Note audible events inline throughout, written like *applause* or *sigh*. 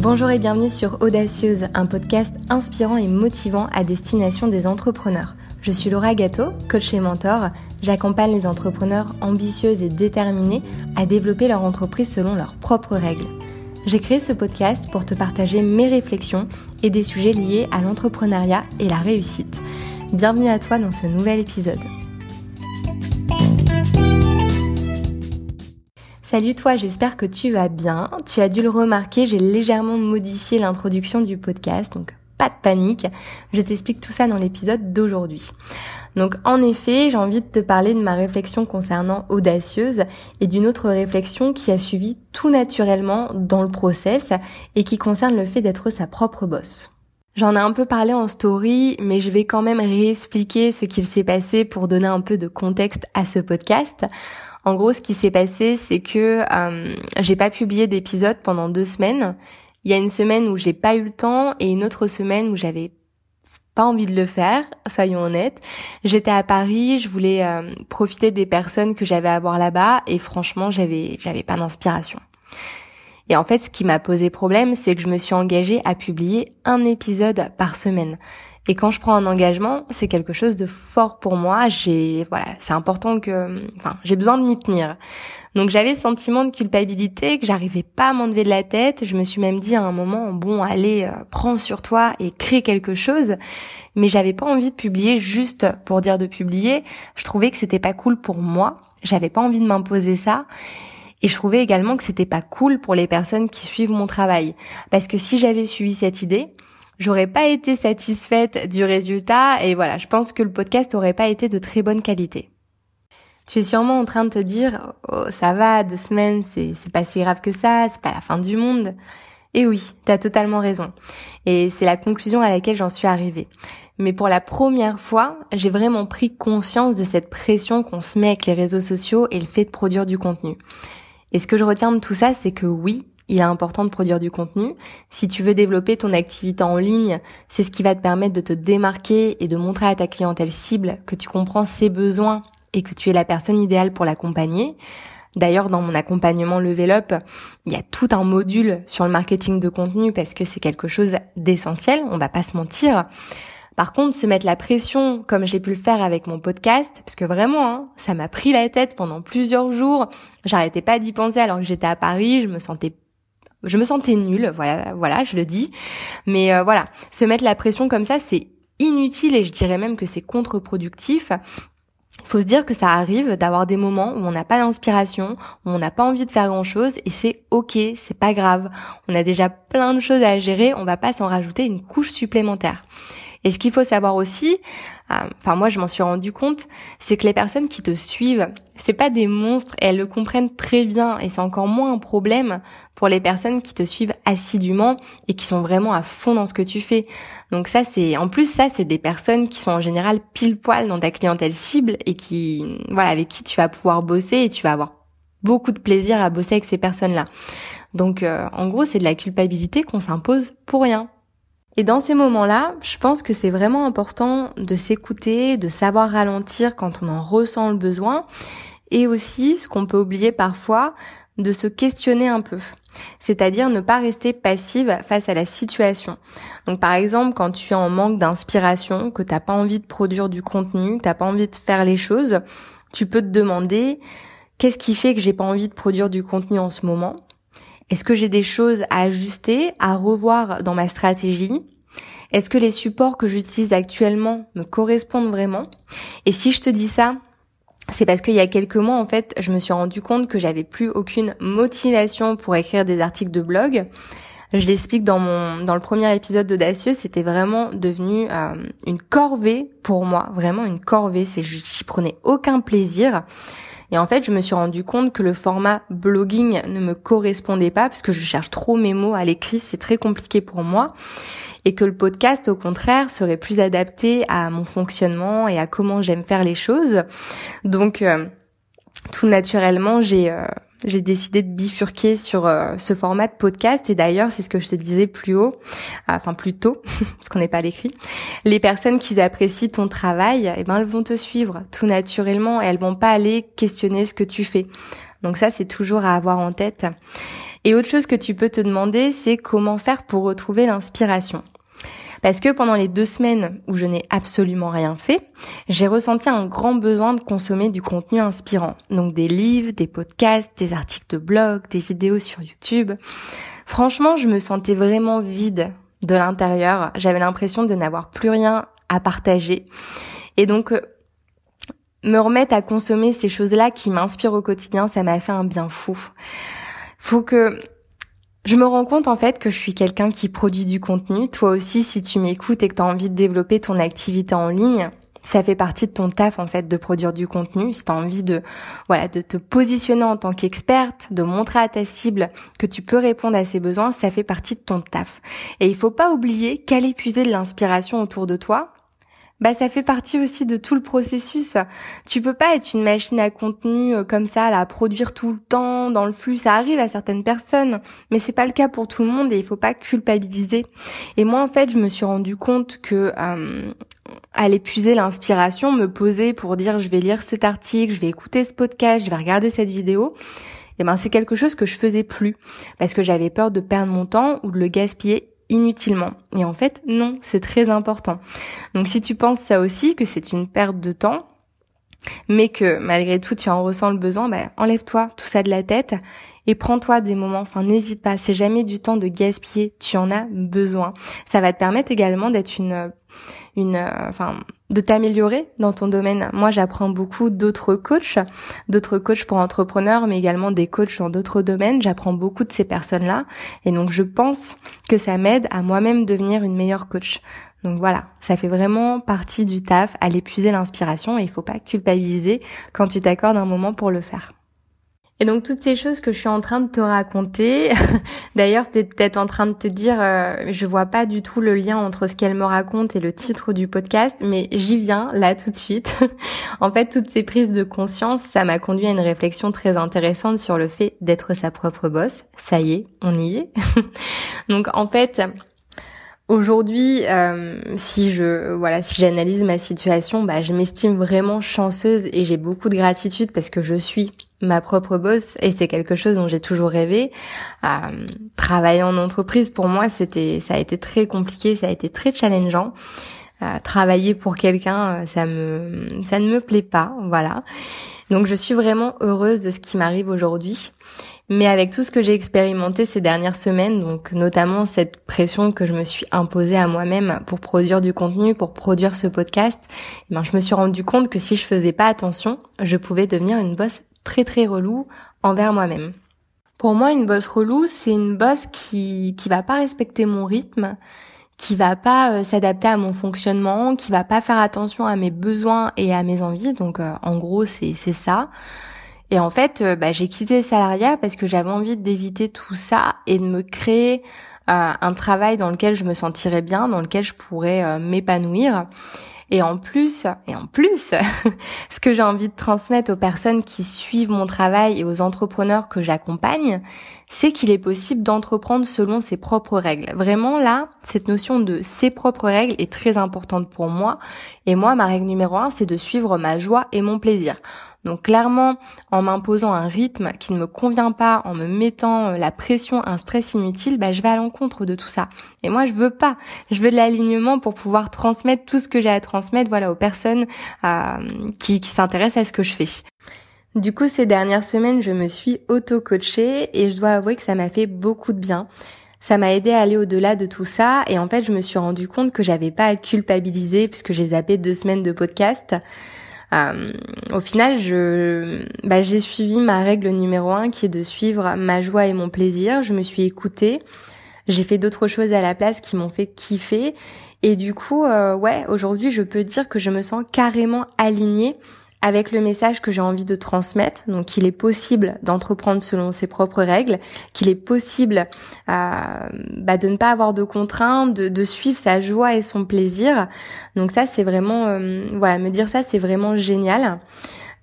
Bonjour et bienvenue sur Audacieuse, un podcast inspirant et motivant à destination des entrepreneurs. Je suis Laura Gâteau, coach et mentor. J'accompagne les entrepreneurs ambitieux et déterminés à développer leur entreprise selon leurs propres règles. J'ai créé ce podcast pour te partager mes réflexions et des sujets liés à l'entrepreneuriat et la réussite. Bienvenue à toi dans ce nouvel épisode. Salut toi, j'espère que tu vas bien. Tu as dû le remarquer, j'ai légèrement modifié l'introduction du podcast, donc pas de panique. Je t'explique tout ça dans l'épisode d'aujourd'hui. Donc en effet, j'ai envie de te parler de ma réflexion concernant Audacieuse et d'une autre réflexion qui a suivi tout naturellement dans le process et qui concerne le fait d'être sa propre boss. J'en ai un peu parlé en story, mais je vais quand même réexpliquer ce qu'il s'est passé pour donner un peu de contexte à ce podcast. En gros, ce qui s'est passé, c'est que euh, j'ai pas publié d'épisode pendant deux semaines. Il y a une semaine où j'ai pas eu le temps et une autre semaine où j'avais pas envie de le faire, soyons honnêtes. J'étais à Paris, je voulais euh, profiter des personnes que j'avais à voir là-bas et franchement, j'avais j'avais pas d'inspiration. Et en fait, ce qui m'a posé problème, c'est que je me suis engagée à publier un épisode par semaine. Et quand je prends un engagement, c'est quelque chose de fort pour moi. J'ai, voilà, c'est important que, enfin, j'ai besoin de m'y tenir. Donc j'avais ce sentiment de culpabilité que j'arrivais pas à m'enlever de la tête. Je me suis même dit à un moment, bon, allez, euh, prends sur toi et crée quelque chose. Mais j'avais pas envie de publier juste pour dire de publier. Je trouvais que c'était pas cool pour moi. J'avais pas envie de m'imposer ça. Et je trouvais également que c'était pas cool pour les personnes qui suivent mon travail. Parce que si j'avais suivi cette idée, j'aurais pas été satisfaite du résultat et voilà, je pense que le podcast aurait pas été de très bonne qualité. Tu es sûrement en train de te dire, oh, ça va, deux semaines, c'est, c'est pas si grave que ça, c'est pas la fin du monde. Et oui, t'as totalement raison. Et c'est la conclusion à laquelle j'en suis arrivée. Mais pour la première fois, j'ai vraiment pris conscience de cette pression qu'on se met avec les réseaux sociaux et le fait de produire du contenu. Et ce que je retiens de tout ça, c'est que oui, il est important de produire du contenu. Si tu veux développer ton activité en ligne, c'est ce qui va te permettre de te démarquer et de montrer à ta clientèle cible que tu comprends ses besoins et que tu es la personne idéale pour l'accompagner. D'ailleurs, dans mon accompagnement Level Up, il y a tout un module sur le marketing de contenu parce que c'est quelque chose d'essentiel, on va pas se mentir. Par contre, se mettre la pression, comme j'ai pu le faire avec mon podcast, parce que vraiment, hein, ça m'a pris la tête pendant plusieurs jours. J'arrêtais pas d'y penser alors que j'étais à Paris. Je me sentais, je me sentais nulle. Voilà, voilà, je le dis. Mais euh, voilà, se mettre la pression comme ça, c'est inutile et je dirais même que c'est contre-productif. Faut se dire que ça arrive d'avoir des moments où on n'a pas d'inspiration, où on n'a pas envie de faire grand chose et c'est ok, c'est pas grave. On a déjà plein de choses à gérer, on va pas s'en rajouter une couche supplémentaire. Et ce qu'il faut savoir aussi, euh, enfin moi je m'en suis rendu compte, c'est que les personnes qui te suivent, c'est pas des monstres elles le comprennent très bien et c'est encore moins un problème pour les personnes qui te suivent assidûment et qui sont vraiment à fond dans ce que tu fais. Donc ça c'est en plus ça c'est des personnes qui sont en général pile poil dans ta clientèle cible et qui voilà avec qui tu vas pouvoir bosser et tu vas avoir beaucoup de plaisir à bosser avec ces personnes-là. Donc euh, en gros, c'est de la culpabilité qu'on s'impose pour rien. Et dans ces moments-là, je pense que c'est vraiment important de s'écouter, de savoir ralentir quand on en ressent le besoin, et aussi, ce qu'on peut oublier parfois, de se questionner un peu. C'est-à-dire ne pas rester passive face à la situation. Donc par exemple, quand tu es en manque d'inspiration, que t'as pas envie de produire du contenu, t'as pas envie de faire les choses, tu peux te demander qu'est-ce qui fait que j'ai pas envie de produire du contenu en ce moment? Est-ce que j'ai des choses à ajuster, à revoir dans ma stratégie? Est-ce que les supports que j'utilise actuellement me correspondent vraiment? Et si je te dis ça, c'est parce qu'il y a quelques mois, en fait, je me suis rendu compte que j'avais plus aucune motivation pour écrire des articles de blog. Je l'explique dans mon dans le premier épisode d'Audacieux, c'était vraiment devenu euh, une corvée pour moi, vraiment une corvée. C'est j'y prenais aucun plaisir. Et en fait, je me suis rendu compte que le format blogging ne me correspondait pas parce que je cherche trop mes mots à l'écrit, c'est très compliqué pour moi. Et que le podcast, au contraire, serait plus adapté à mon fonctionnement et à comment j'aime faire les choses. Donc, euh, tout naturellement, j'ai euh, j'ai décidé de bifurquer sur euh, ce format de podcast et d'ailleurs c'est ce que je te disais plus haut, euh, enfin plus tôt, *laughs* parce qu'on n'est pas à l'écrit. Les personnes qui apprécient ton travail, eh ben elles vont te suivre tout naturellement et elles vont pas aller questionner ce que tu fais. Donc ça, c'est toujours à avoir en tête. Et autre chose que tu peux te demander, c'est comment faire pour retrouver l'inspiration. Parce que pendant les deux semaines où je n'ai absolument rien fait, j'ai ressenti un grand besoin de consommer du contenu inspirant. Donc des livres, des podcasts, des articles de blog, des vidéos sur YouTube. Franchement, je me sentais vraiment vide de l'intérieur. J'avais l'impression de n'avoir plus rien à partager. Et donc, euh, me remettre à consommer ces choses-là qui m'inspirent au quotidien, ça m'a fait un bien fou. Faut que je me rends compte en fait que je suis quelqu'un qui produit du contenu. Toi aussi, si tu m'écoutes et que tu as envie de développer ton activité en ligne, ça fait partie de ton taf en fait de produire du contenu. Si tu as envie de voilà, de te positionner en tant qu'experte, de montrer à ta cible que tu peux répondre à ses besoins, ça fait partie de ton taf. Et il faut pas oublier qu'aller puiser de l'inspiration autour de toi, bah ça fait partie aussi de tout le processus. Tu peux pas être une machine à contenu euh, comme ça, à produire tout le temps dans le flux. Ça arrive à certaines personnes, mais c'est pas le cas pour tout le monde et il faut pas culpabiliser. Et moi, en fait, je me suis rendu compte que euh, aller puiser l'inspiration, me poser pour dire je vais lire cet article, je vais écouter ce podcast, je vais regarder cette vidéo. Et eh ben c'est quelque chose que je faisais plus parce que j'avais peur de perdre mon temps ou de le gaspiller inutilement. Et en fait, non, c'est très important. Donc si tu penses ça aussi, que c'est une perte de temps, mais que malgré tout tu en ressens le besoin, bah, enlève-toi tout ça de la tête et prends-toi des moments, enfin n'hésite pas, c'est jamais du temps de gaspiller, tu en as besoin. Ça va te permettre également d'être une une enfin de t'améliorer dans ton domaine. Moi, j'apprends beaucoup d'autres coachs, d'autres coachs pour entrepreneurs, mais également des coachs dans d'autres domaines. J'apprends beaucoup de ces personnes-là. Et donc, je pense que ça m'aide à moi-même devenir une meilleure coach. Donc voilà, ça fait vraiment partie du taf, à l'épuiser l'inspiration et il faut pas culpabiliser quand tu t'accordes un moment pour le faire. Et donc toutes ces choses que je suis en train de te raconter, *laughs* d'ailleurs tu es peut-être en train de te dire, euh, je vois pas du tout le lien entre ce qu'elle me raconte et le titre du podcast, mais j'y viens là tout de suite. *laughs* en fait, toutes ces prises de conscience, ça m'a conduit à une réflexion très intéressante sur le fait d'être sa propre boss. Ça y est, on y est. *laughs* donc en fait, Aujourd'hui, euh, si je voilà, si j'analyse ma situation, bah, je m'estime vraiment chanceuse et j'ai beaucoup de gratitude parce que je suis ma propre boss et c'est quelque chose dont j'ai toujours rêvé. Euh, travailler en entreprise pour moi, c'était, ça a été très compliqué, ça a été très challengeant. Euh, travailler pour quelqu'un, euh, ça me, ça ne me plaît pas, voilà. Donc je suis vraiment heureuse de ce qui m'arrive aujourd'hui. Mais avec tout ce que j'ai expérimenté ces dernières semaines, donc notamment cette pression que je me suis imposée à moi-même pour produire du contenu, pour produire ce podcast, eh ben je me suis rendu compte que si je faisais pas attention, je pouvais devenir une boss très très relou envers moi-même. Pour moi, une boss relou, c'est une boss qui qui va pas respecter mon rythme, qui va pas euh, s'adapter à mon fonctionnement, qui va pas faire attention à mes besoins et à mes envies. Donc euh, en gros, c'est c'est ça. Et en fait, euh, bah, j'ai quitté le salariat parce que j'avais envie d'éviter tout ça et de me créer un travail dans lequel je me sentirais bien, dans lequel je pourrais m'épanouir. Et en plus, et en plus, *laughs* ce que j'ai envie de transmettre aux personnes qui suivent mon travail et aux entrepreneurs que j'accompagne, c'est qu'il est possible d'entreprendre selon ses propres règles. Vraiment là, cette notion de ses propres règles est très importante pour moi. Et moi, ma règle numéro un, c'est de suivre ma joie et mon plaisir. Donc clairement, en m'imposant un rythme qui ne me convient pas, en me mettant euh, la pression, un stress inutile, bah, je vais à l'encontre de tout ça. Et moi, je veux pas. Je veux de l'alignement pour pouvoir transmettre tout ce que j'ai à transmettre, voilà, aux personnes euh, qui, qui s'intéressent à ce que je fais. Du coup, ces dernières semaines, je me suis auto-coachée et je dois avouer que ça m'a fait beaucoup de bien. Ça m'a aidé à aller au-delà de tout ça et en fait, je me suis rendu compte que j'avais pas à culpabiliser puisque j'ai zappé deux semaines de podcast. Euh, au final, je, bah, j'ai suivi ma règle numéro un qui est de suivre ma joie et mon plaisir. Je me suis écoutée. J'ai fait d'autres choses à la place qui m'ont fait kiffer. Et du coup, euh, ouais, aujourd'hui, je peux dire que je me sens carrément alignée avec le message que j'ai envie de transmettre. Donc qu'il est possible d'entreprendre selon ses propres règles, qu'il est possible euh, bah, de ne pas avoir de contraintes, de, suivre sa joie et son plaisir. Donc ça c'est vraiment, euh, voilà, me dire ça c'est vraiment génial.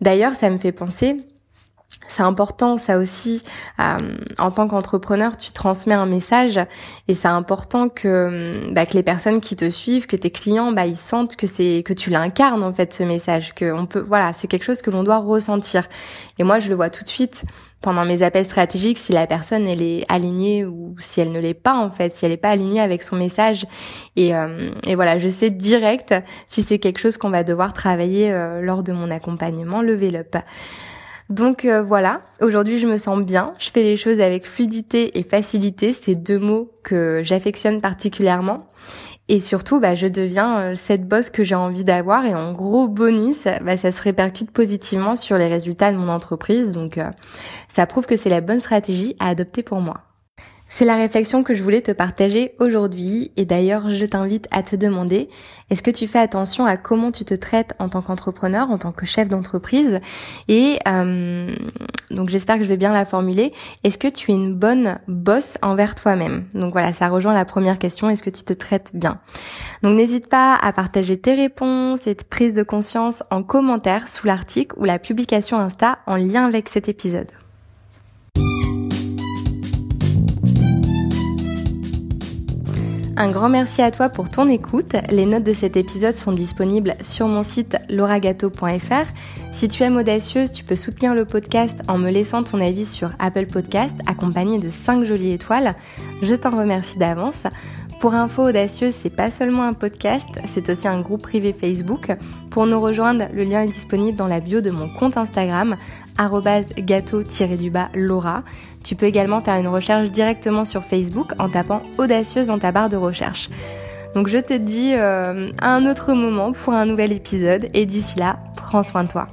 D'ailleurs ça me fait penser, c'est important ça aussi euh, en tant qu'entrepreneur tu transmets un message et c'est important que bah, que les personnes qui te suivent que tes clients bah ils sentent que c'est que tu l'incarnes en fait ce message que on peut voilà c'est quelque chose que l'on doit ressentir. Et moi je le vois tout de suite pendant mes appels stratégiques si la personne elle est alignée ou si elle ne l'est pas en fait si elle n'est pas alignée avec son message. Et, euh, et voilà je sais direct si c'est quelque chose qu'on va devoir travailler euh, lors de mon accompagnement level up donc euh, voilà, aujourd'hui je me sens bien, je fais les choses avec fluidité et facilité, c'est deux mots que j'affectionne particulièrement. Et surtout, bah, je deviens euh, cette boss que j'ai envie d'avoir et en gros bonus, bah, ça se répercute positivement sur les résultats de mon entreprise. Donc euh, ça prouve que c'est la bonne stratégie à adopter pour moi. C'est la réflexion que je voulais te partager aujourd'hui. Et d'ailleurs je t'invite à te demander est-ce que tu fais attention à comment tu te traites en tant qu'entrepreneur, en tant que chef d'entreprise? Et euh, donc j'espère que je vais bien la formuler. Est-ce que tu es une bonne boss envers toi-même? Donc voilà, ça rejoint la première question, est-ce que tu te traites bien? Donc n'hésite pas à partager tes réponses et tes prises de conscience en commentaire sous l'article ou la publication Insta en lien avec cet épisode. Un grand merci à toi pour ton écoute. Les notes de cet épisode sont disponibles sur mon site lauragato.fr. Si tu aimes Audacieuse, tu peux soutenir le podcast en me laissant ton avis sur Apple Podcast accompagné de 5 jolies étoiles. Je t'en remercie d'avance. Pour info, Audacieuse, c'est pas seulement un podcast, c'est aussi un groupe privé Facebook. Pour nous rejoindre, le lien est disponible dans la bio de mon compte Instagram, gâteau-du-bas Laura. Tu peux également faire une recherche directement sur Facebook en tapant Audacieuse dans ta barre de recherche. Donc je te dis euh, à un autre moment pour un nouvel épisode et d'ici là, prends soin de toi.